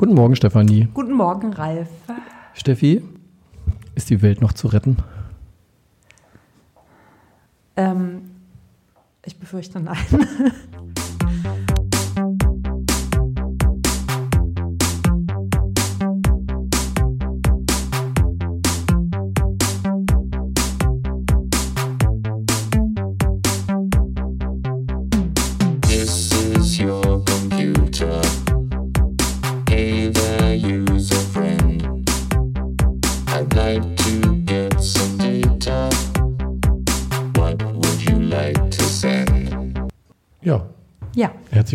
Guten Morgen, Stefanie. Guten Morgen, Ralf. Steffi, ist die Welt noch zu retten? Ähm, ich befürchte nein.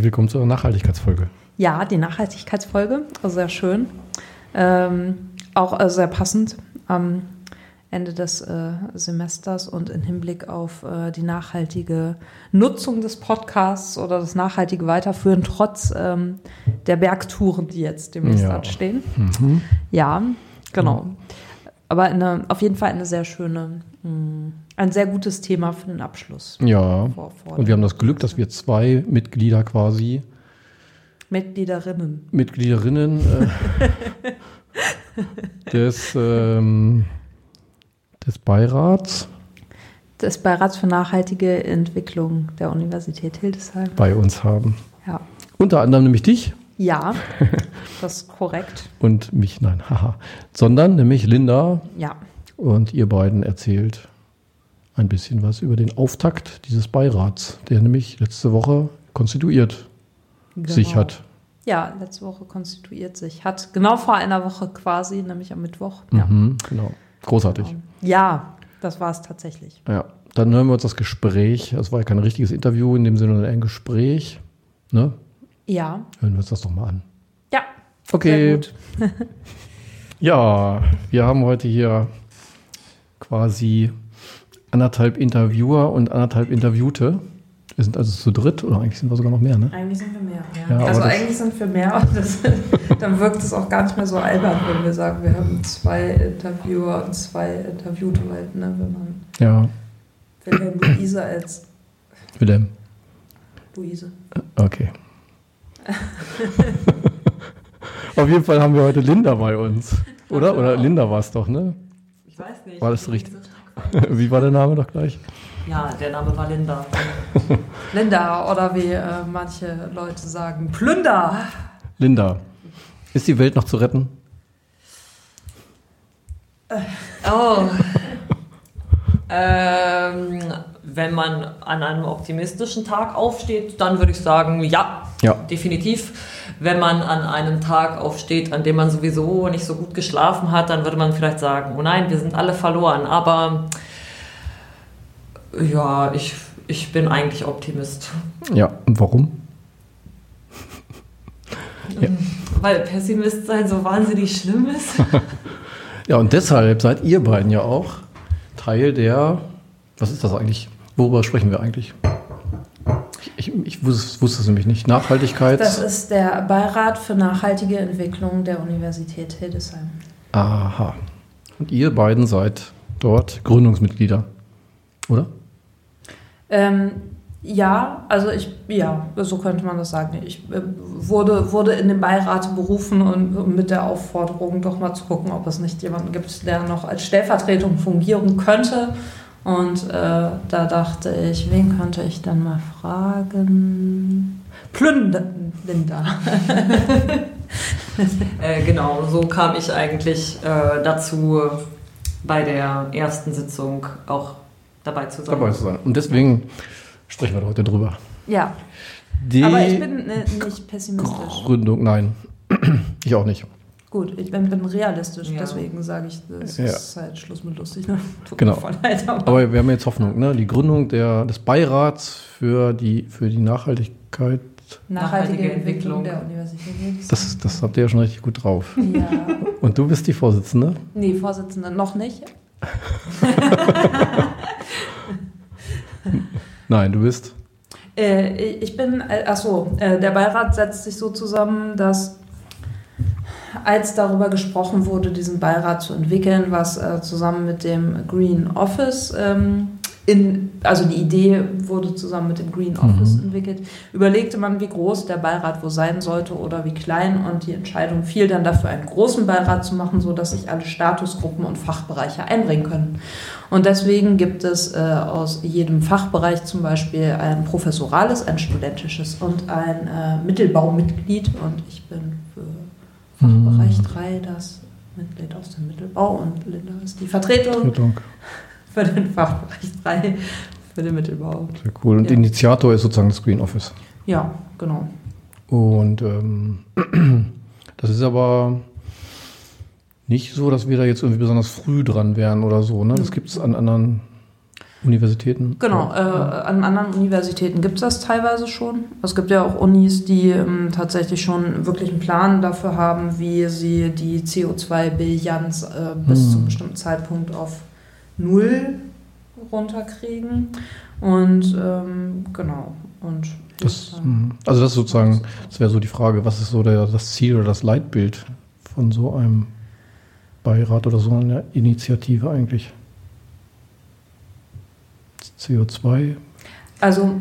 herzlich willkommen zur Nachhaltigkeitsfolge. Ja, die Nachhaltigkeitsfolge, also sehr schön. Ähm, auch äh, sehr passend am Ende des äh, Semesters und im Hinblick auf äh, die nachhaltige Nutzung des Podcasts oder das nachhaltige Weiterführen trotz ähm, der Bergtouren, die jetzt demnächst Ja. anstehen. Mhm. Ja, genau. Aber eine, auf jeden Fall eine sehr schöne, mh, ein sehr gutes Thema für den Abschluss. Ja, Vor- vor und wir haben das Glück, dass wir zwei Mitglieder quasi, Mitgliederinnen. Mitgliederinnen äh, des, ähm, des Beirats des Beirats für nachhaltige Entwicklung der Universität Hildesheim. bei uns haben. Ja, Unter anderem nämlich dich ja das ist korrekt. und mich, nein, haha, sondern nämlich Linda Ja, und ihr beiden erzählt ein bisschen was über den Auftakt dieses Beirats, der nämlich letzte Woche konstituiert sich genau. hat. Ja, letzte Woche konstituiert sich. Hat genau vor einer Woche quasi, nämlich am Mittwoch. Ja, Mhm, genau. Großartig. ja das war es tatsächlich. Ja, dann hören wir uns das Gespräch. Das war ja kein richtiges Interview in dem Sinne, sondern ein Gespräch. Ne? Ja, Hören wir uns das doch mal an. ja. Okay. Sehr gut. Ja, wir haben heute hier quasi anderthalb Interviewer und anderthalb Interviewte. Wir sind also zu dritt oder eigentlich sind wir sogar noch mehr, ne? Eigentlich sind wir mehr. Ja, aber also eigentlich sind wir mehr. und Das, dann wirkt es auch gar nicht mehr so albern, wenn wir sagen, wir haben zwei Interviewer und zwei Interviewte, weil, ne, wenn man Ja, Wilhelm Luise als Wilhelm. Luise. Okay. Auf jeden Fall haben wir heute Linda bei uns. Oder? Oder Linda war es doch, ne? Ich weiß nicht. War das richtig? Wie war der Name doch gleich? Ja, der Name war Linda. Linda oder wie äh, manche Leute sagen, Plünder. Linda. Ist die Welt noch zu retten? Oh. ähm, wenn man an einem optimistischen Tag aufsteht, dann würde ich sagen, ja, Ja. definitiv. Wenn man an einem Tag aufsteht, an dem man sowieso nicht so gut geschlafen hat, dann würde man vielleicht sagen, oh nein, wir sind alle verloren. Aber ja, ich, ich bin eigentlich Optimist. Ja. Und warum? Ja. Weil Pessimist sein so wahnsinnig schlimm ist. Ja, und deshalb seid ihr beiden ja auch Teil der. Was ist das eigentlich? Worüber sprechen wir eigentlich? Ich, ich, ich wusste, wusste es nämlich nicht. Nachhaltigkeit. Das ist der Beirat für nachhaltige Entwicklung der Universität Hildesheim. Aha. Und ihr beiden seid dort Gründungsmitglieder. Oder? Ähm, ja, also ich, ja, so könnte man das sagen. Ich äh, wurde, wurde in den Beirat berufen und, und mit der Aufforderung, doch mal zu gucken, ob es nicht jemanden gibt, der noch als Stellvertretung fungieren könnte. Und äh, da dachte ich, wen könnte ich denn mal fragen? Plünder. Äh, genau, so kam ich eigentlich äh, dazu, bei der ersten Sitzung auch dabei zu sein. Dabei zu sein. Und deswegen sprechen wir heute drüber. Ja, Die aber ich bin äh, nicht pessimistisch. Gründung, nein. ich auch nicht. Gut, ich bin, bin realistisch, Ja. deswegen sage ich, das Ja. ist halt Schluss mit lustig. Ne? Tut Genau. voll leid, aber Aber wir haben jetzt Hoffnung, ne? Die Gründung der, des Beirats für die, für die Nachhaltigkeit, nachhaltige, Nachhaltige Entwicklung Entwicklung. der Universität. das, das habt ihr ja schon richtig gut drauf. ja. Und du bist die Vorsitzende? Nee, Vorsitzende noch nicht. Nein, du bist. Äh, ich bin, äh, achso, äh, der Beirat setzt sich so zusammen, dass als darüber gesprochen wurde, diesen Beirat zu entwickeln, was äh, zusammen mit dem Green Office ähm, in, also die Idee wurde zusammen mit dem Green Office entwickelt, überlegte man, wie groß der Beirat wohl sein sollte oder wie klein und die Entscheidung fiel dann dafür, einen großen Beirat zu machen, sodass sich alle Statusgruppen und Fachbereiche einbringen können. Und deswegen gibt es äh, aus jedem Fachbereich zum Beispiel ein professorales, ein studentisches und ein äh, Mittelbaumitglied. Und ich bin für Fachbereich 3 das Mitglied aus dem Mittelbau und Linda ist die Vertretung Vertretung. für den Fachbereich 3 für den Mittelbau. Sehr cool. Und Ja. Initiator ist sozusagen das Green Office. Ja, genau. Und ähm, das ist aber nicht so, dass wir da jetzt irgendwie besonders früh dran wären oder so. Ne? Das gibt es an anderen Universitäten. Genau, äh, an anderen Universitäten gibt es das teilweise schon. Es gibt ja auch Unis, die ähm, tatsächlich schon wirklich einen Plan dafür haben, wie sie die CO2-Bilanz äh, bis Hm. zu einem bestimmten Zeitpunkt auf Null runterkriegen. Und ähm, genau. Und Das, mhm. also das ist sozusagen, das wäre so die Frage, was ist so der, das Ziel oder das Leitbild von so einem Beirat oder so einer Initiative eigentlich? CO2? also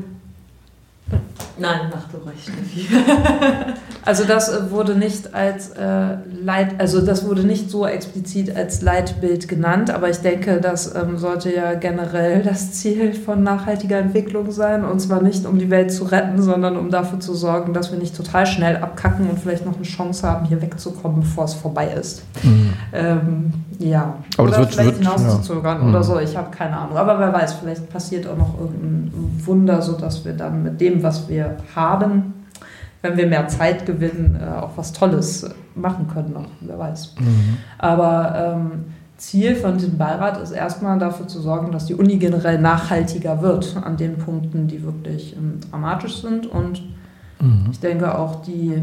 Nein, mach du recht. Also das äh, wurde nicht als äh, Leit, also das wurde nicht so explizit als Leitbild genannt, aber ich denke, das ähm, sollte ja generell das Ziel von nachhaltiger Entwicklung sein. Und zwar nicht, um die Welt zu retten, sondern um dafür zu sorgen, dass wir nicht total schnell abkacken und vielleicht noch eine Chance haben, hier wegzukommen, bevor es vorbei ist. Ähm, ja. Aber das oder wird- vielleicht hinauszuzögern ja. oder Mhm. so. Ich habe keine Ahnung. Aber wer weiß, vielleicht passiert auch noch irgendein Wunder, sodass wir dann mit dem, was wir haben, wenn wir mehr Zeit gewinnen, äh, auch was Tolles machen können noch. Wer weiß. Mhm. Aber ähm, Ziel von diesem Beirat ist erstmal dafür zu sorgen, dass die Uni generell nachhaltiger wird an den Punkten, die wirklich ähm, dramatisch sind und Mhm. ich denke auch die,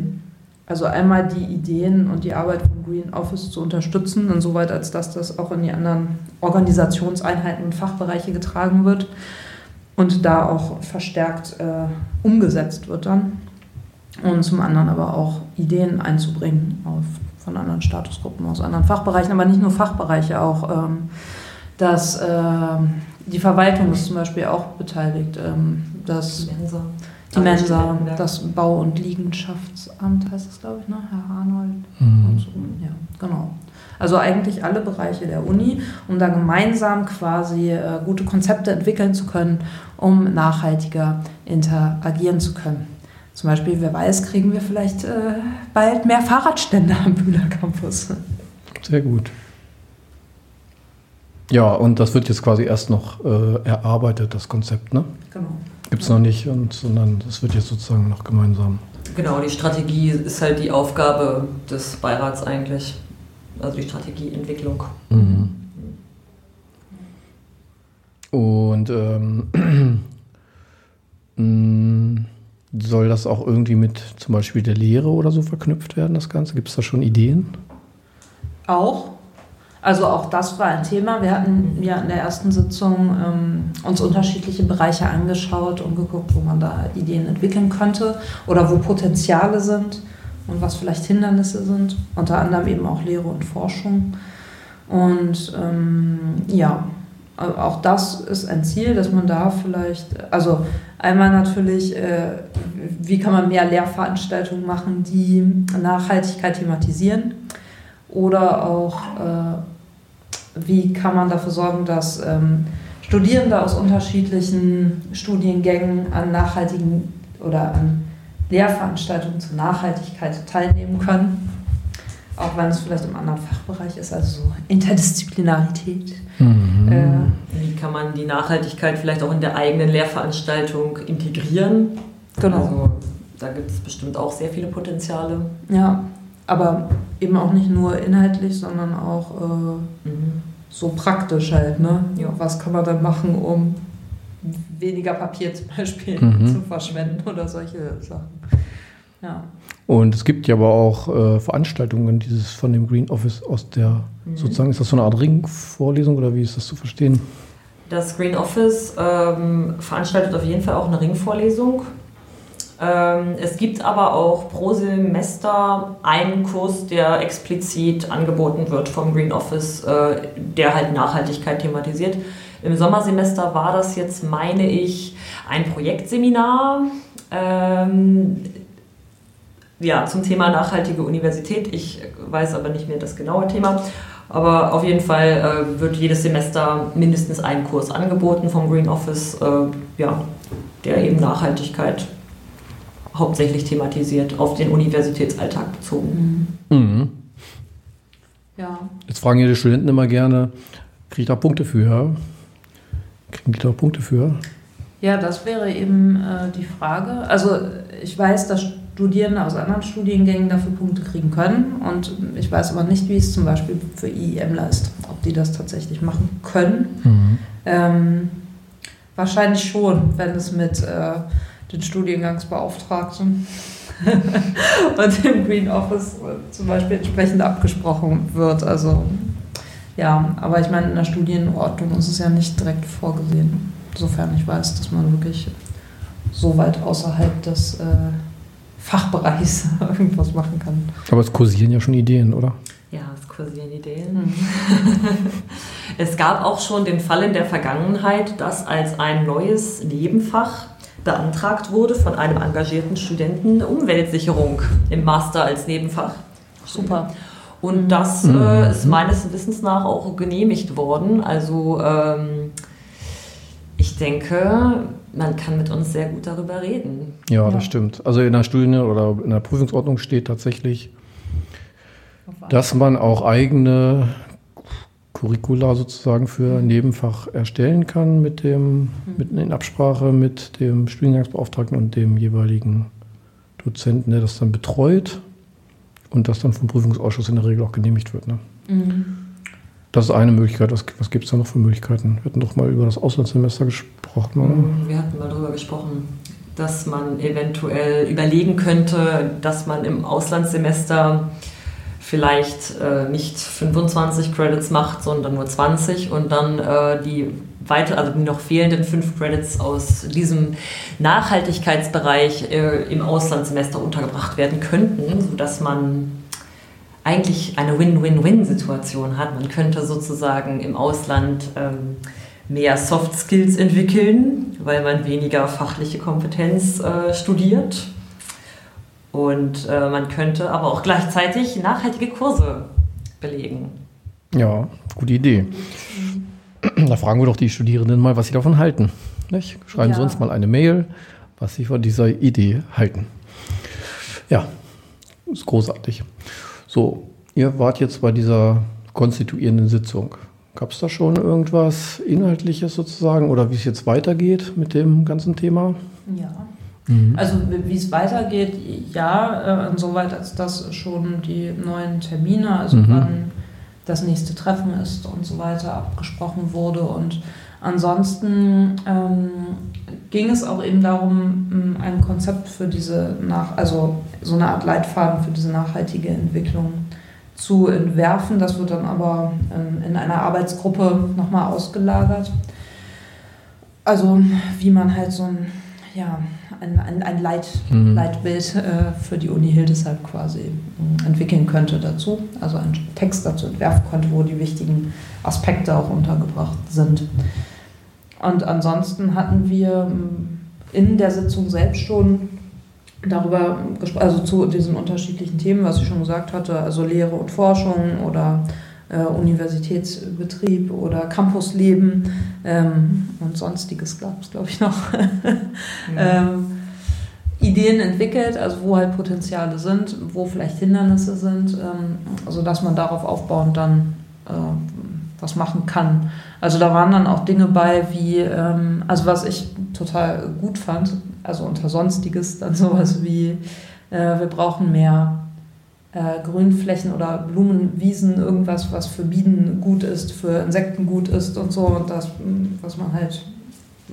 also einmal die Ideen und die Arbeit vom Green Office zu unterstützen, insoweit als dass das auch in die anderen Organisationseinheiten und Fachbereiche getragen wird und da auch verstärkt äh, umgesetzt wird dann. Und zum anderen aber auch Ideen einzubringen auf, von anderen Statusgruppen, aus anderen Fachbereichen, aber nicht nur Fachbereiche, auch ähm, dass ähm, die Verwaltung ist zum Beispiel auch beteiligt, ähm, dass Mensa. die Mensa, das Bau- und Liegenschaftsamt heißt es, glaube ich, ne? Herr Arnold und Mhm. so. Ja, genau. Also eigentlich alle Bereiche der Uni, um da gemeinsam quasi äh, gute Konzepte entwickeln zu können, um nachhaltiger interagieren zu können. Zum Beispiel, wer weiß, kriegen wir vielleicht äh, bald mehr Fahrradstände am Bühler Campus. Sehr gut. Ja, und das wird jetzt quasi erst noch äh, erarbeitet, das Konzept, ne? Genau. Gibt es noch nicht, und, sondern das wird jetzt sozusagen noch gemeinsam. Genau, die Strategie ist halt die Aufgabe des Beirats eigentlich. Also die Strategieentwicklung. Mhm. Und ähm, mh, soll das auch irgendwie mit zum Beispiel der Lehre oder so verknüpft werden, das Ganze? Gibt es da schon Ideen? Auch. Also auch das war ein Thema. Wir hatten ja in der ersten Sitzung ähm, uns unterschiedliche Bereiche angeschaut und geguckt, wo man da Ideen entwickeln könnte oder wo Potenziale sind und was vielleicht Hindernisse sind. Unter anderem eben auch Lehre und Forschung. Und ähm, ja, auch das ist ein Ziel, dass man da vielleicht, also einmal natürlich, äh, wie kann man mehr Lehrveranstaltungen machen, die Nachhaltigkeit thematisieren oder auch, äh, wie kann man dafür sorgen, dass ähm, Studierende aus unterschiedlichen Studiengängen an nachhaltigen oder an Lehrveranstaltungen zur Nachhaltigkeit teilnehmen können. Auch wenn es vielleicht im anderen Fachbereich ist, also so Interdisziplinarität. Mhm. Äh, Wie kann man die Nachhaltigkeit vielleicht auch in der eigenen Lehrveranstaltung integrieren? genau. Also da gibt es bestimmt auch sehr viele Potenziale. Ja, aber eben auch nicht nur inhaltlich, sondern auch äh, Mhm. so praktisch halt. Ne? Ja. Was kann man dann machen, um weniger Papier zum Beispiel Mhm. zu verschwenden oder solche Sachen. Ja. Und es gibt ja aber auch äh, Veranstaltungen dieses von dem Green Office aus der, Mhm. sozusagen, ist das so eine Art Ringvorlesung oder wie ist das zu verstehen? Das Green Office ähm, veranstaltet auf jeden Fall auch eine Ringvorlesung. Ähm, es gibt aber auch pro Semester einen Kurs, der explizit angeboten wird vom Green Office, äh, der halt Nachhaltigkeit thematisiert. Im Sommersemester war das jetzt, meine ich, ein Projektseminar. Ähm, ja, zum Thema nachhaltige Universität. Ich weiß aber nicht mehr das genaue Thema. Aber auf jeden Fall äh, wird jedes Semester mindestens ein Kurs angeboten vom Green Office, äh, ja, der eben Nachhaltigkeit hauptsächlich thematisiert, auf den Universitätsalltag bezogen. Mhm. Ja. Jetzt fragen ja die Studenten immer gerne, kriege ich da Punkte für? Kriegen die da Punkte für? Ja, das wäre eben äh, die Frage. Also ich weiß, dass Studierende aus anderen Studiengängen dafür Punkte kriegen können und ich weiß aber nicht, wie es zum Beispiel für IEMler ist, ob die das tatsächlich machen können. Ähm, wahrscheinlich schon, wenn es mit äh, den Studiengangsbeauftragten und dem Green Office äh, zum Beispiel entsprechend abgesprochen wird. Also ja, aber ich meine, in der Studienordnung ist es ja nicht direkt vorgesehen, sofern ich weiß, dass man wirklich so weit außerhalb des äh, Fachbereichs irgendwas machen kann. Aber es kursieren ja schon Ideen, oder? Ja, es kursieren Ideen. Es gab auch schon den Fall in der Vergangenheit, dass als ein neues Nebenfach beantragt wurde von einem engagierten Studenten Umweltsicherung im Master als Nebenfach. Super. Und das äh, ist meines Wissens nach auch genehmigt worden. Also ähm, ich denke, man kann mit uns sehr gut darüber reden. Ja, Ja. das stimmt. Also in der Studien- oder in der Prüfungsordnung steht tatsächlich, dass man auch eigene Curricula sozusagen für ein Nebenfach erstellen kann mit dem, mit, in Absprache mit dem Studiengangsbeauftragten und dem jeweiligen Dozenten, der das dann betreut und das dann vom Prüfungsausschuss in der Regel auch genehmigt wird. Ne? Das ist eine Möglichkeit. Was, was gibt es da noch für Möglichkeiten? Wir hatten doch mal über das Auslandssemester gesprochen, oder? Wir hatten mal darüber gesprochen, dass man eventuell überlegen könnte, dass man im Auslandssemester vielleicht äh, nicht 25 Credits macht, sondern nur 20 und dann äh, die weiter, also die noch fehlenden 5 Credits aus diesem Nachhaltigkeitsbereich äh, im Auslandssemester untergebracht werden könnten, sodass man eigentlich eine Win-Win-Win-Situation hat. Man könnte sozusagen im Ausland ähm, mehr Soft Skills entwickeln, weil man weniger fachliche Kompetenz äh, studiert. Und äh, man könnte aber auch gleichzeitig nachhaltige Kurse belegen. Ja, gute Idee. Da fragen wir doch die Studierenden mal, was sie davon halten. Nicht? Schreiben sie Ja. uns mal eine Mail, was sie von dieser Idee halten. Ja, ist großartig. So, ihr wart jetzt bei dieser konstituierenden Sitzung. Gab es da schon irgendwas Inhaltliches sozusagen oder wie es jetzt weitergeht mit dem ganzen Thema? Ja. Also wie es weitergeht, ja, äh, insoweit als das schon die neuen Termine, also Mhm. wann das nächste Treffen ist und so weiter abgesprochen wurde. Und ansonsten ähm, ging es auch eben darum, mh, ein Konzept für diese nach, also so eine Art Leitfaden für diese nachhaltige Entwicklung zu entwerfen. Das wird dann aber ähm, in einer Arbeitsgruppe nochmal ausgelagert. Also wie man halt so ein, ja, ein, ein, ein Leit, Mhm. Leitbild äh, für die Uni Hildesheim quasi mh, entwickeln könnte dazu. Also einen Text dazu entwerfen konnte, wo die wichtigen Aspekte auch untergebracht sind. Und ansonsten hatten wir mh, in der Sitzung selbst schon darüber gesprochen, also zu diesen unterschiedlichen Themen, was ich schon gesagt hatte, also Lehre und Forschung oder äh, Universitätsbetrieb oder Campusleben ähm, und sonstiges gab es, glaube ich, noch. ähm, Ideen entwickelt, also wo halt Potenziale sind, wo vielleicht Hindernisse sind, ähm, also dass man darauf aufbauend dann äh, was machen kann. Also da waren dann auch Dinge bei wie, ähm, also was ich total gut fand, also unter Sonstiges dann sowas wie, äh, wir brauchen mehr äh, Grünflächen oder Blumenwiesen, irgendwas, was für Bienen gut ist, für Insekten gut ist und so, und das, mh, was man halt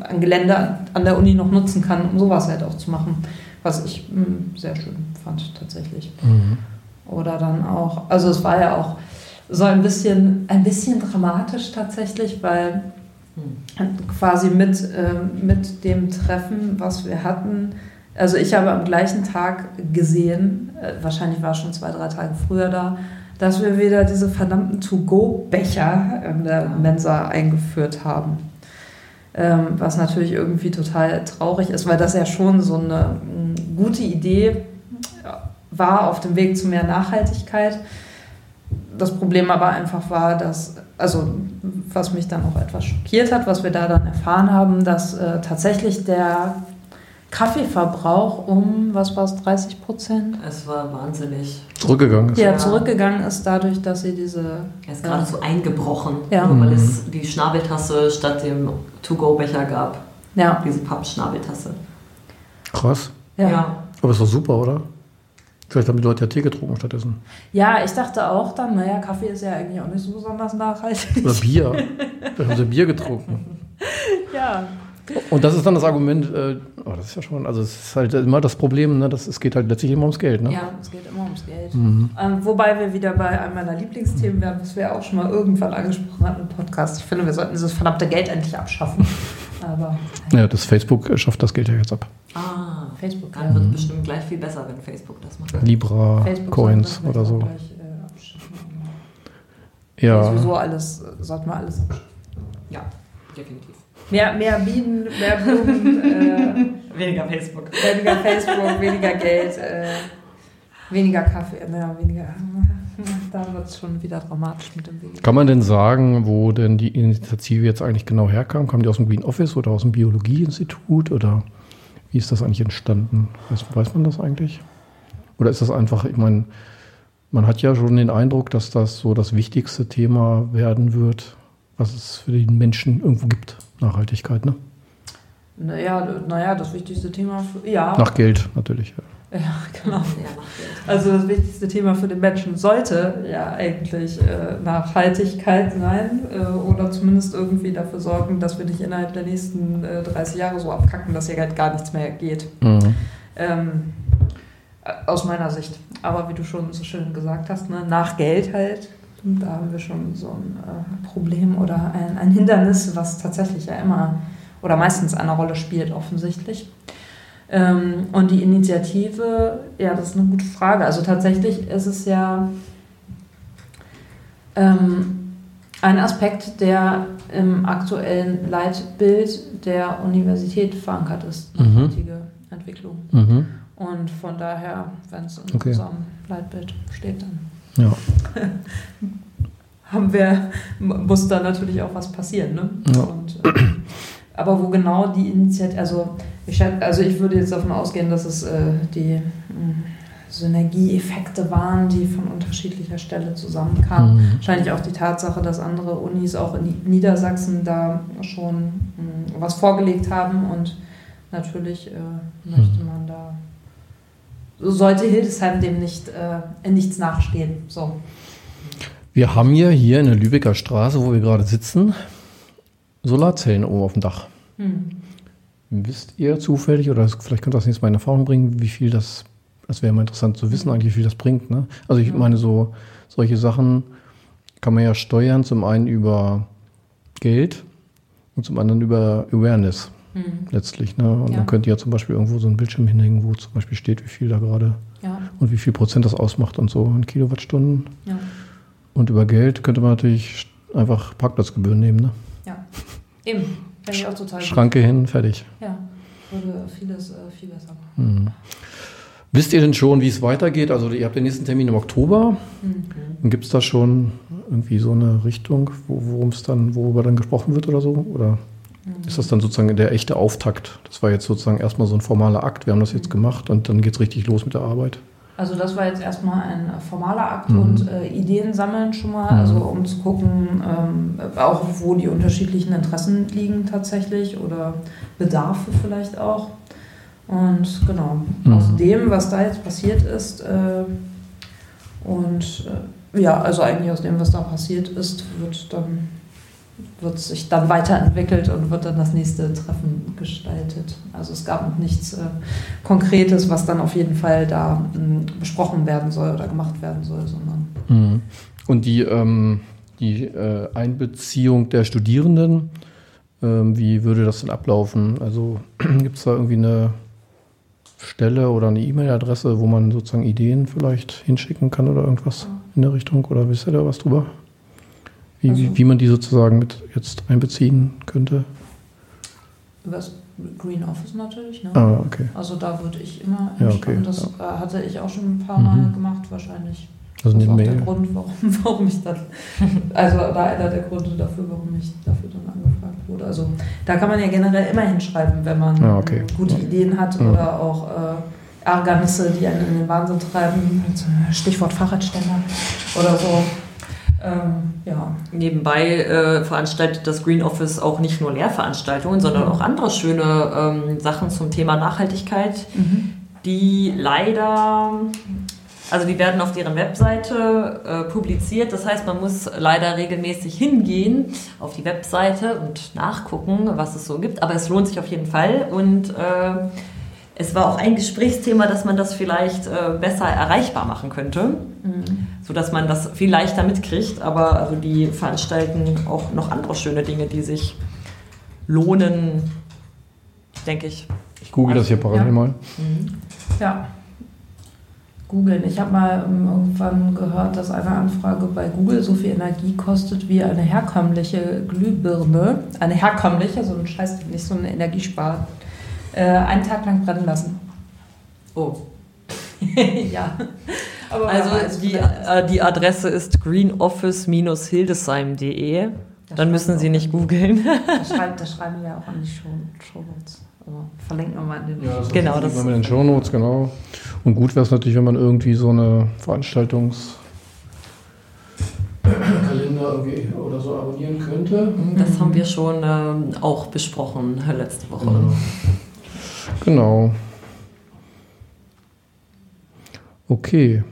an Gelände an der Uni noch nutzen kann, um sowas halt auch zu machen, was ich mh, sehr schön fand tatsächlich. Oder dann auch, also es war ja auch so ein bisschen, ein bisschen dramatisch tatsächlich, weil quasi mit, ähm, mit dem Treffen, was wir hatten, also ich habe am gleichen Tag gesehen, äh, wahrscheinlich war es schon zwei, drei Tage früher da, dass wir wieder diese verdammten To-Go-Becher in der Mensa eingeführt haben. Ähm, was natürlich irgendwie total traurig ist, weil das ja schon so eine mm, gute Idee war auf dem Weg zu mehr Nachhaltigkeit. Das Problem aber einfach war, dass, also was mich dann auch etwas schockiert hat, was wir da dann erfahren haben, dass äh, tatsächlich der Kaffeeverbrauch um, was war es, 30 Prozent? Es war wahnsinnig. Zurückgegangen ist. Ja, Ja. zurückgegangen ist dadurch, dass sie diese. Er ist geradezu eingebrochen, Ja. weil Mhm. es die Schnabeltasse statt dem To-Go-Becher gab. Ja, Diese Pappschnabeltasse. Krass. ja. ja. Aber ist doch super, oder? Vielleicht haben die Leute ja Tee getrunken stattdessen. Ja, ich dachte auch dann, naja, Kaffee ist ja eigentlich auch nicht so besonders nachhaltig. Oder Bier. Vielleicht haben sie Bier getrunken. Ja. Und das ist dann das Argument, äh, oh, das ist ja schon, also es ist halt immer das Problem, ne, dass es geht halt letztlich immer ums Geld. Ne? Ja, es geht immer ums Geld. Mhm. Ähm, wobei wir wieder bei einem meiner Lieblingsthemen werden, was wir auch schon mal irgendwann angesprochen hatten im Podcast. Ich finde, wir sollten dieses verdammte Geld endlich abschaffen. Aber Ja, das Facebook schafft das Geld ja jetzt ab. Ah, Facebook, dann ja. wird bestimmt gleich viel besser, wenn Facebook das macht. Libra, Facebook Coins oder so. Gleich, äh. Ja. Sowieso alles, äh, sollten wir alles abschaffen. Ja, definitiv. Mehr, mehr Bienen, mehr Blumen, äh, Weniger Facebook. weniger Facebook, weniger Geld, äh, weniger Kaffee, naja, weniger. Da wird es schon wieder dramatisch mit dem Weg. Kann man denn sagen, wo denn die Initiative jetzt eigentlich genau herkam? Kam die aus dem Green Office oder aus dem Biologieinstitut oder wie ist das eigentlich entstanden? Weiß, weiß man das eigentlich? Oder ist das einfach, ich meine, man hat ja schon den Eindruck, dass das so das wichtigste Thema werden wird, was es für den Menschen irgendwo gibt. Nachhaltigkeit, ne? Naja, naja, das wichtigste Thema für, ja, Nach Geld natürlich. Ja. Ja, genau. Also das wichtigste Thema für den Menschen sollte ja eigentlich äh, Nachhaltigkeit sein äh, oder zumindest irgendwie dafür sorgen, dass wir nicht innerhalb der nächsten äh, 30 Jahre so abkacken, dass hier halt gar nichts mehr geht. Mhm. Ähm, äh, aus meiner Sicht. Aber wie du schon so schön gesagt hast, ne, nach Geld halt, da haben wir schon so ein äh, Problem oder ein, ein Hindernis, was tatsächlich ja immer oder meistens eine Rolle spielt, offensichtlich. Ähm, und die Initiative, ja, das ist eine gute Frage. Also tatsächlich ist es ja ähm, ein Aspekt, der im aktuellen Leitbild der Universität verankert ist, Mhm. nachhaltige Entwicklung. Mhm. Und von daher, wenn es in Okay. unserem Leitbild steht, dann Ja. haben wir, muss da natürlich auch was passieren. Ne? Ja. Und, äh, aber wo genau die Initiative, also ich, also ich würde jetzt davon ausgehen, dass es äh, die mh, Synergieeffekte waren, die von unterschiedlicher Stelle zusammenkamen. Mhm. Wahrscheinlich auch die Tatsache, dass andere Unis auch in Niedersachsen da schon mh, was vorgelegt haben und natürlich äh, möchte man da, sollte Hildesheim dem nicht äh, in nichts nachstehen. So. Wir haben ja hier in der Lübecker Straße, wo wir gerade sitzen, Solarzellen oben auf dem Dach. Hm. Wisst ihr zufällig, oder vielleicht könnt ihr das nächste Mal in Erfahrung bringen, wie viel das, das wäre mal interessant zu wissen, eigentlich, wie viel das bringt. Ne? Also ich meine, so solche Sachen kann man ja steuern, zum einen über Geld und zum anderen über Awareness Hm. letztlich. Ne? Und Ja. man könnte ja zum Beispiel irgendwo so einen Bildschirm hinhängen, wo zum Beispiel steht, wie viel da gerade Ja, und wie viel Prozent das ausmacht und so in Kilowattstunden. ja, Und über Geld könnte man natürlich einfach Parkplatzgebühren nehmen. Ne? ja. Eben. Finde ich auch total gut. Schranke hin, fertig. Ja, würde vieles äh, viel besser machen. Mhm. Wisst ihr denn schon, wie es weitergeht? Also ihr habt den nächsten Termin im Oktober. Mhm. Gibt es da schon irgendwie so eine Richtung, wo, worum es dann, worüber dann gesprochen wird oder so? Oder Mhm. ist das dann sozusagen der echte Auftakt? Das war jetzt sozusagen erstmal so ein formaler Akt. Wir haben das jetzt gemacht und dann geht es richtig los mit der Arbeit. Also das war jetzt erstmal ein formaler Akt Mhm. und äh, Ideen sammeln schon mal, Mhm. also um zu gucken, ähm, auch wo die unterschiedlichen Interessen liegen tatsächlich oder Bedarfe vielleicht auch. Und genau, Mhm. aus dem, was da jetzt passiert ist, äh, und äh, ja, also eigentlich aus dem, was da passiert ist, wird dann wird sich dann weiterentwickelt und wird dann das nächste Treffen gestaltet. Also es gab noch nichts äh, Konkretes, was dann auf jeden Fall da mh, besprochen werden soll oder gemacht werden soll, sondern Mhm. Und die, ähm, die äh, Einbeziehung der Studierenden, ähm, wie würde das denn ablaufen? Also gibt es da irgendwie eine Stelle oder eine E-Mail-Adresse, wo man sozusagen Ideen vielleicht hinschicken kann oder irgendwas in der Richtung? Oder wisst ihr da was drüber? Wie, Also- wie man die sozusagen mit jetzt einbeziehen könnte? Übers Green Office natürlich, ne? Ah, okay. Also da würde ich immer Ja, okay, Das ja. äh, hatte ich auch schon ein paar Mal Mhm. gemacht, wahrscheinlich. Also das ist auch der. Grund, warum, warum ich dann, also oder einer der Gründe dafür, warum ich dafür dann angefragt wurde. Also da kann man ja generell immer hinschreiben, wenn man Ja, okay. gute Ja. Ideen hat Ja. oder auch äh, Ärgernisse, die einen in den Wahnsinn treiben. Stichwort Fahrradständer oder so. Ähm, ja. Nebenbei äh, veranstaltet das Green Office auch nicht nur Lehrveranstaltungen, sondern auch andere schöne ähm, Sachen zum Thema Nachhaltigkeit, die leider, also die werden auf deren Webseite äh, publiziert. Das heißt, man muss leider regelmäßig hingehen auf die Webseite und nachgucken, was es so gibt. Aber es lohnt sich auf jeden Fall und äh, es war auch ein Gesprächsthema, dass man das vielleicht äh, besser erreichbar machen könnte sodass man das viel leichter mitkriegt. Aber also die veranstalten auch noch andere schöne Dinge, die sich lohnen, denke ich. Ich google das hier parallel Ja. mal. Ja. Googeln. Ich habe mal ähm, irgendwann gehört, dass eine Anfrage bei Google so viel Energie kostet wie eine herkömmliche Glühbirne. Eine herkömmliche, so ein Scheiß, nicht so eine Energiespar. Äh, einen Tag lang brennen lassen. Oh. ja. Aber Also die, äh, die Adresse ist greenoffice-hildesheim.de. Dann müssen Sie nicht googeln. Das schreiben, das schreiben wir auch an die Show, Show Notes. Also verlinken wir mal in den Genau, das- das mit den Shownotes, genau. Und gut wäre es natürlich, wenn man irgendwie so eine Veranstaltungs Kalender oder so abonnieren könnte. Das haben wir schon ähm, auch besprochen letzte Woche. Genau. Okay.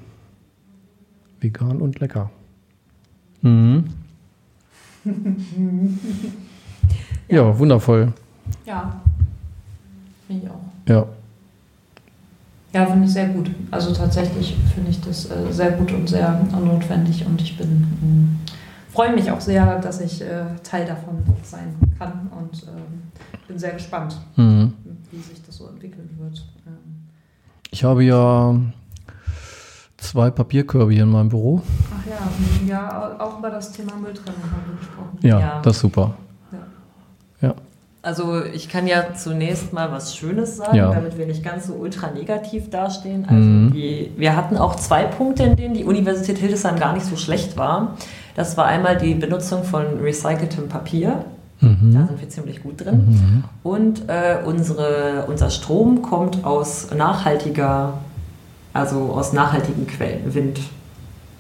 Vegan und lecker. Mhm. Ja, wundervoll. Ja. Finde ich auch. Ja. Ja, finde ich sehr gut. Also tatsächlich finde ich das äh, sehr gut und sehr notwendig und ich bin ähm, freue mich auch sehr, dass ich äh, Teil davon sein kann und ähm, bin sehr gespannt, Mhm. Wie sich das so entwickeln wird. Ähm, Ich habe ja zwei Papierkörbe hier in meinem Büro. ach ja, ja, auch über das Thema Mülltrennung haben wir gesprochen. Ja, Ja. das ist super. Ja. Also ich kann ja zunächst mal was Schönes sagen, Ja. damit wir nicht ganz so ultra negativ dastehen. Also Mhm. die, wir hatten auch zwei Punkte, in denen die Universität Hildesheim gar nicht so schlecht war. Das war einmal die Benutzung von recyceltem Papier. Da Mhm. sind wir ziemlich gut drin. Mhm. Und äh, unsere, unser Strom kommt aus nachhaltiger, also aus nachhaltigen Quellen, Wind,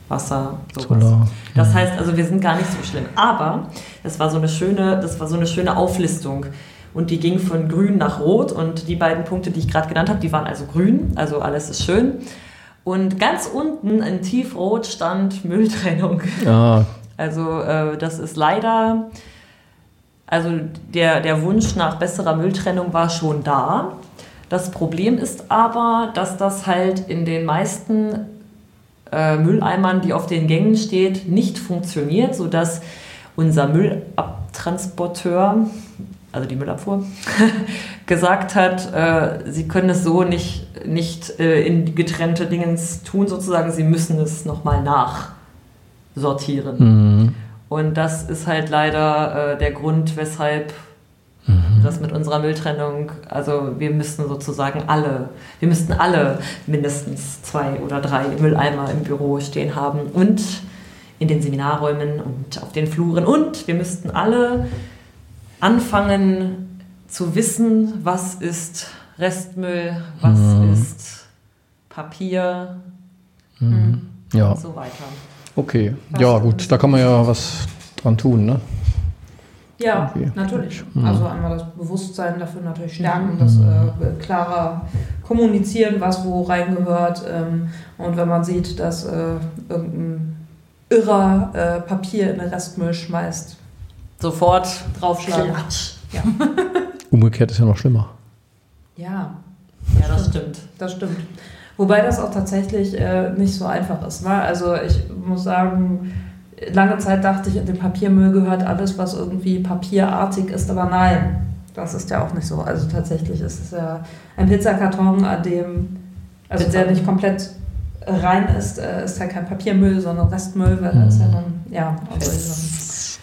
Wasser, sowas. Solar. Das heißt also, wir sind gar nicht so schlimm. Aber das war so eine schöne, das war so eine schöne Auflistung. Und die ging von grün nach rot und die beiden Punkte, die ich gerade genannt habe, die waren also grün, also alles ist schön. Und ganz unten in tiefrot stand Mülltrennung. Ah, Also äh, das ist leider, also der, der Wunsch nach besserer Mülltrennung war schon da. Das Problem ist aber, dass das halt in den meisten äh, Mülleimern, die auf den Gängen steht, nicht funktioniert, sodass unser Müllabtransporteur, also die Müllabfuhr, gesagt hat, äh, sie können es so nicht, nicht äh, in getrennte Dingens tun, sozusagen, sie müssen es nochmal nachsortieren. mhm. Und das ist halt leider äh, der Grund, weshalb das mit unserer Mülltrennung, also wir müssten sozusagen alle, wir müssten alle mindestens zwei oder drei Mülleimer im Büro stehen haben und in den Seminarräumen und auf den Fluren und wir müssten alle anfangen zu wissen, was ist Restmüll, was Mhm. ist Papier ja, und so weiter. Okay. Ja, gut, da kann man ja was dran tun, ne? Ja, Okay. natürlich. Mhm. Also einmal das Bewusstsein dafür natürlich stärken, das äh, klarer kommunizieren, was wo reingehört. Ähm, und wenn man sieht, dass äh, irgendein Irrer äh, Papier in den Restmüll schmeißt, Sofort draufschlagen. Klatsch. Umgekehrt ist ja noch schlimmer. Ja, Ja, das stimmt. das stimmt. Wobei das auch tatsächlich äh, nicht so einfach ist. Ne? Also ich muss sagen, lange Zeit dachte ich, in den Papiermüll gehört alles, was irgendwie papierartig ist, aber nein, das ist ja auch nicht so. Also tatsächlich ist es ja ein Pizzakarton, an dem, also Pizza. der nicht komplett rein ist, äh, ist ja kein Papiermüll, sondern Restmüll, weil da ist ja dann, ja.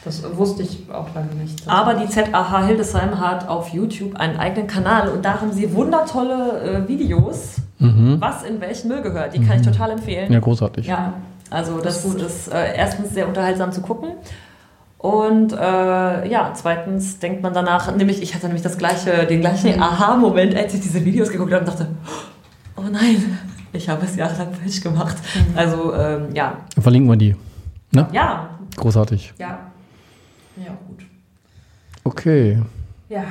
Das wusste ich auch lange nicht. Aber die ZAH Hildesheim hat auf YouTube einen eigenen Kanal und da haben sie wundertolle äh, Videos, Mhm. was in welchen Müll gehört. Die kann ich total empfehlen. Ja, großartig. Ja, also das, Das ist gut. ist äh, erstens sehr unterhaltsam zu gucken. Und äh, ja, zweitens denkt man danach, nämlich ich hatte nämlich das gleiche, den gleichen Aha-Moment, als ich diese Videos geguckt habe und dachte, oh nein, ich habe es jahrelang falsch gemacht. Also ähm, ja, Verlinken wir die. Ne? ja, Großartig. Ja. Ja, gut. Okay. Ja.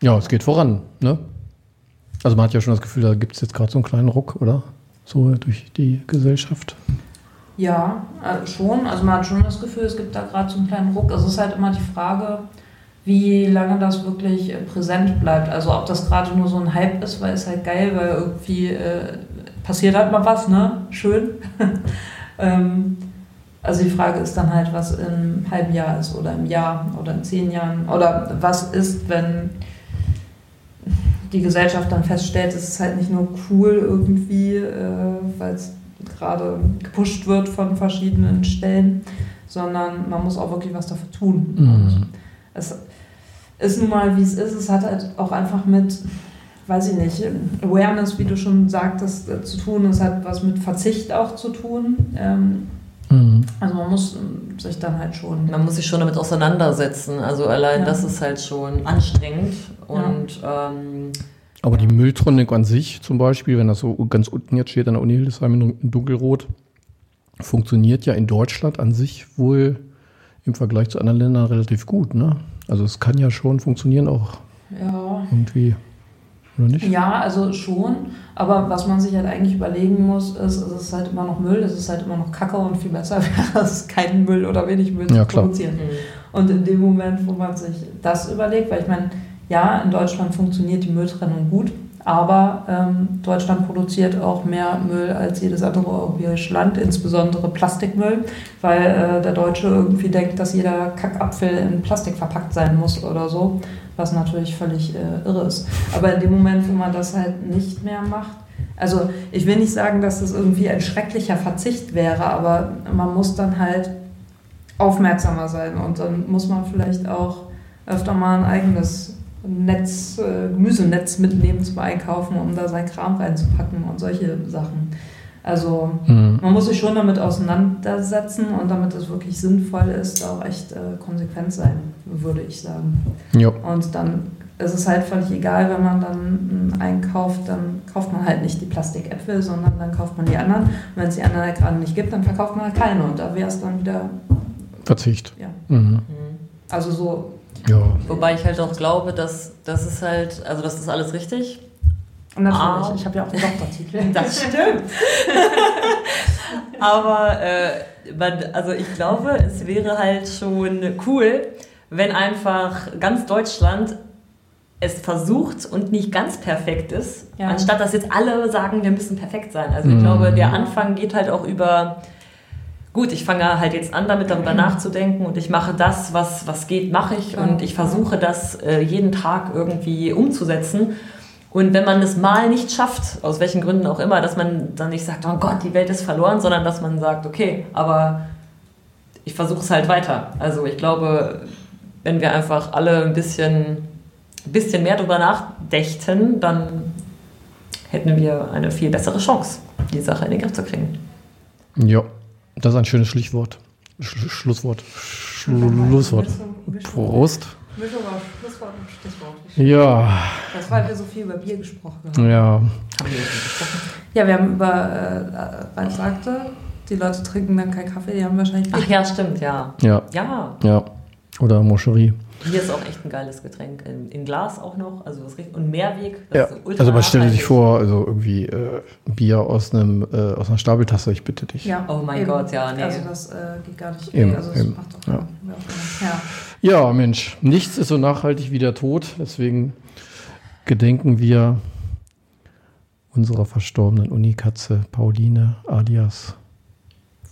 Ja, es geht voran. Ne? Also man hat ja schon das Gefühl, da gibt es jetzt gerade so einen kleinen Ruck, oder? So durch die Gesellschaft. Ja, äh, schon. Also man hat schon das Gefühl, es gibt da gerade so einen kleinen Ruck. Es ist halt immer die Frage, wie lange das wirklich äh, präsent bleibt. Also ob das gerade nur so ein Hype ist, weil es halt geil, weil irgendwie äh, passiert halt mal was, ne? Schön. ähm, also die Frage ist dann halt, was im halben Jahr ist oder im Jahr oder in zehn Jahren. Oder was ist, wenn die Gesellschaft dann feststellt, es ist halt nicht nur cool irgendwie, äh, weil es gerade gepusht wird von verschiedenen Stellen, sondern man muss auch wirklich was dafür tun. Mhm. Und es ist nun mal, wie es ist. Es hat halt auch einfach mit, weiß ich nicht, Awareness, wie du schon sagtest, äh, zu tun. Es hat was mit Verzicht auch zu tun. Ähm, Mhm. also man muss ähm, sich dann halt schon... man muss sich schon damit auseinandersetzen. Also allein Ja. das ist halt schon anstrengend. Und ähm, Aber die Mülltrennung an sich zum Beispiel, wenn das so ganz unten jetzt steht an der Uni Hildesheim in in dunkelrot, funktioniert ja in Deutschland an sich wohl im Vergleich zu anderen Ländern relativ gut. Ne? Also es kann ja schon funktionieren auch Ja. irgendwie, oder nicht? Ja, also schon. Aber was man sich halt eigentlich überlegen muss, ist, es ist halt immer noch Müll, es ist halt immer noch Kacke und viel besser wäre es, keinen Müll oder wenig Müll Ja, zu produzieren. Und in dem Moment, wo man sich das überlegt, weil ich meine, ja, in Deutschland funktioniert die Mülltrennung gut, aber ähm, Deutschland produziert auch mehr Müll als jedes andere europäische Land, insbesondere Plastikmüll, weil äh, der Deutsche irgendwie denkt, dass jeder Kackapfel in Plastik verpackt sein muss oder so, was natürlich völlig äh, irre ist. Aber in dem Moment, wo man das halt nicht mehr macht, also ich will nicht sagen, dass das irgendwie ein schrecklicher Verzicht wäre, aber man muss dann halt aufmerksamer sein und dann muss man vielleicht auch öfter mal ein eigenes Netz, äh, Gemüsenetz mitnehmen zum Einkaufen, um da seinen Kram reinzupacken und solche Sachen. Also Mhm. man muss sich schon damit auseinandersetzen und damit es wirklich sinnvoll ist, auch echt äh, konsequent sein, würde ich sagen. Ja. Und dann ist es halt völlig egal, wenn man dann mm, einkauft, dann kauft man halt nicht die Plastikäpfel, sondern dann kauft man die anderen. Und wenn es die anderen halt gerade nicht gibt, dann verkauft man halt keine. Und da wäre es dann wieder, Verzicht. ja, Mhm. also so. Ja. wobei ich halt auch glaube, dass das ist halt, also das ist alles richtig. Und natürlich, Ah. ich habe ja auch den Doktortitel. Das stimmt. Aber äh, man, also ich glaube, es wäre halt schon cool, wenn einfach ganz Deutschland es versucht und nicht ganz perfekt ist, Ja. anstatt dass jetzt alle sagen, wir müssen perfekt sein. Also ich Mhm. glaube, der Anfang geht halt auch über, gut, ich fange halt jetzt an, damit darüber nachzudenken und ich mache das, was, was geht, mache ich und ich versuche das äh, jeden Tag irgendwie umzusetzen. Und wenn man es mal nicht schafft, aus welchen Gründen auch immer, dass man dann nicht sagt, oh Gott, die Welt ist verloren, sondern dass man sagt, okay, aber ich versuche es halt weiter. Also ich glaube, wenn wir einfach alle ein bisschen, ein bisschen mehr drüber nachdächten, dann hätten wir eine viel bessere Chance, die Sache in den Griff zu kriegen. Ja. Das ist ein schönes Schlichtwort. Sch Schlusswort. Schlusswort. Prost. Mischung aus Schlusswort und Stichwort. Ja. Das war, weil wir so viel über Bier gesprochen haben. Ja. Ja, wir haben über, äh, Ralf sagte, die Leute trinken dann keinen Kaffee, die haben wahrscheinlich Ach ja, stimmt, ja. Ja. Ja, Ja. Oder Moscherie. hier ist auch echt ein geiles Getränk. In, in Glas auch noch. Also das riecht, und Mehrweg. Das Ja. ist so ultra Also, aber stell dir dich nachhaltig. vor, also irgendwie äh, Bier aus einem äh, aus einer Stapeltasse, ich bitte dich. Ja, Oh mein Gott, ja, nee. Also das äh, geht gar nicht. Eben, also das eben, macht doch ja. ja. Ja, Mensch, nichts ist so nachhaltig wie der Tod. Deswegen gedenken wir unserer verstorbenen Unikatze Pauline alias,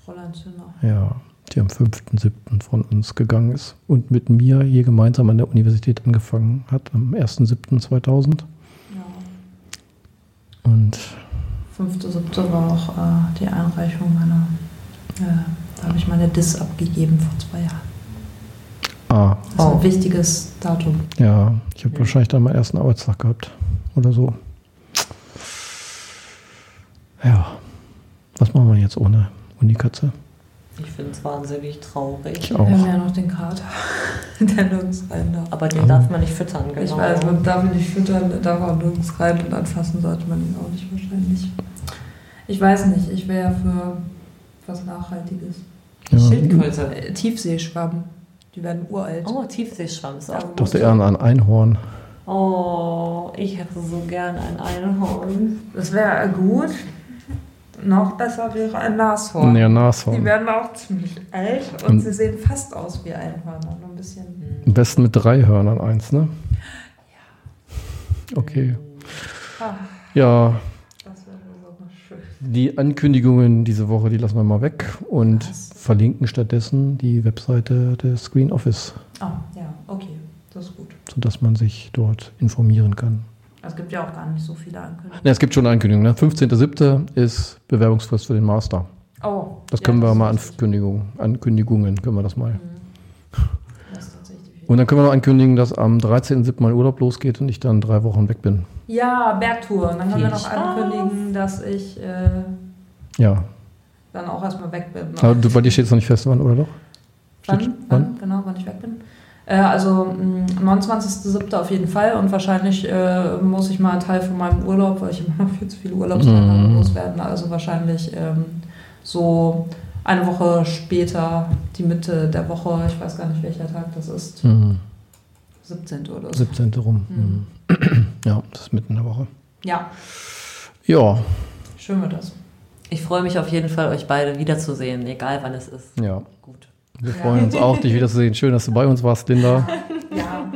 Fräulein Zimmer. ja, die am 5.7. von uns gegangen ist und mit mir hier gemeinsam an der Universität angefangen hat, am 1.7.2000. Ja. Und Fünfte, siebte war auch äh, die Einreichung meiner, äh, da habe ich meine Diss abgegeben vor zwei Jahren. Ah, Das ist ein wichtiges Datum. ja, ich habe wahrscheinlich dann meinen ersten Arbeitstag gehabt oder so. Ja, was machen wir jetzt ohne Unikatze? Ich finde es wahnsinnig traurig. Ich Wir haben auch. ja noch den Kater, der nirgends rein darf. Aber den darf man nicht füttern, genau. Ich weiß, man darf ihn nicht füttern, der darf auch nirgends rein und anfassen sollte man ihn auch nicht wahrscheinlich. Ich weiß nicht, ich wäre für was Nachhaltiges. Ja, Schildkröte. Tiefseeschwamm, die werden uralt. Oh, Tiefseeschwamm ist auch Ja, ich dachte eher an ein Einhorn. Oh, ich hätte so gern ein Einhorn. Das wäre gut. Noch besser wäre ein Nashorn. Ja, Die Nashorn. werden auch ziemlich alt und Und- sie sehen fast aus wie Einhörner. Nur ein bisschen. Am besten mit drei Hörnern eins, ne? Okay. Ah, Ja, das wäre so schön. die Ankündigungen diese Woche, die lassen wir mal weg und Was? Verlinken stattdessen die Webseite des Screen Office, Ah, ja, okay. Das ist gut. sodass man sich dort informieren kann. Es gibt ja auch gar nicht so viele Ankündigungen. Ne, es gibt schon eine Ankündigung. Ne? 15.07. ist Bewerbungsfrist für den Master. Oh. Das ja, können wir mal. Ankündigung, Ankündigungen können wir das mal. Mhm. Das. Und dann können wir noch ankündigen, dass am 13.07. mein Urlaub losgeht und ich dann drei Wochen weg bin. Ja, Bergtour. Und dann können wir Viel noch ankündigen, dass ich äh, Ja. Dann auch erstmal weg bin. Aber du, bei dir steht es noch nicht fest, wann, oder doch? Wann, Steht- wann, genau, wann ich weg bin. Äh, also mh, 29.07. auf jeden Fall und wahrscheinlich äh, muss ich mal einen Teil von meinem Urlaub, weil ich immer noch viel zu viele Urlaubstage habe, Mhm. loswerden. Also wahrscheinlich ähm, so eine Woche später, die Mitte der Woche, ich weiß gar nicht welcher Tag das ist, Mhm. 17. oder so. 17. rum. Mhm. Mhm. Ja, das ist mitten in der Woche. Ja, Ja, schön wird das. Ich freue mich auf jeden Fall, euch beide wiederzusehen, egal wann es ist. ja. Gut. Wir Ja. freuen uns auch, dich wiederzusehen. Schön, dass du bei uns warst, Linda. Ja.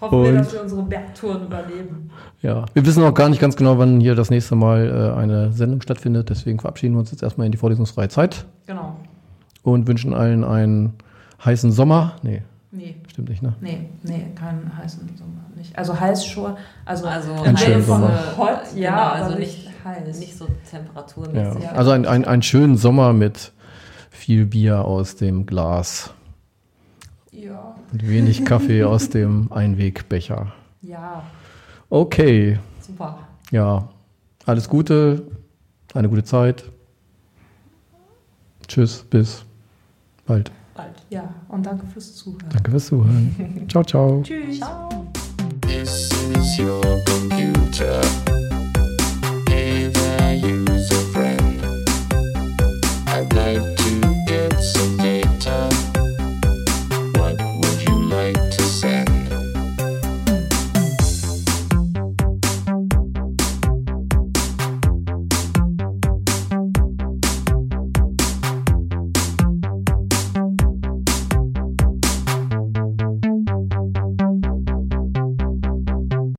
Hoffen wir, Und- dass wir unsere Bergtouren überleben. Ja, wir wissen auch gar nicht ganz genau, wann hier das nächste Mal äh, eine Sendung stattfindet. Deswegen verabschieden wir uns jetzt erstmal in die vorlesungsfreie Zeit Genau. und wünschen allen einen heißen Sommer. Nee, Nee. stimmt nicht, ne? Nee, nee, keinen heißen Sommer nicht. Also heiß schon, also, Also von Sommer. hot, ja, Genau, also nicht, heiß. Nicht so Ja. temperaturmäßig. Also ein, ein, einen schönen Sommer mit viel Bier aus dem Glas ja, und wenig Kaffee aus dem Einwegbecher. ja, Okay, super. ja, alles Gute, eine gute Zeit. Tschüss, bis bald. Bald. Ja, und danke fürs Zuhören. Danke fürs Zuhören. ciao, ciao. Tschüss. This is your computer.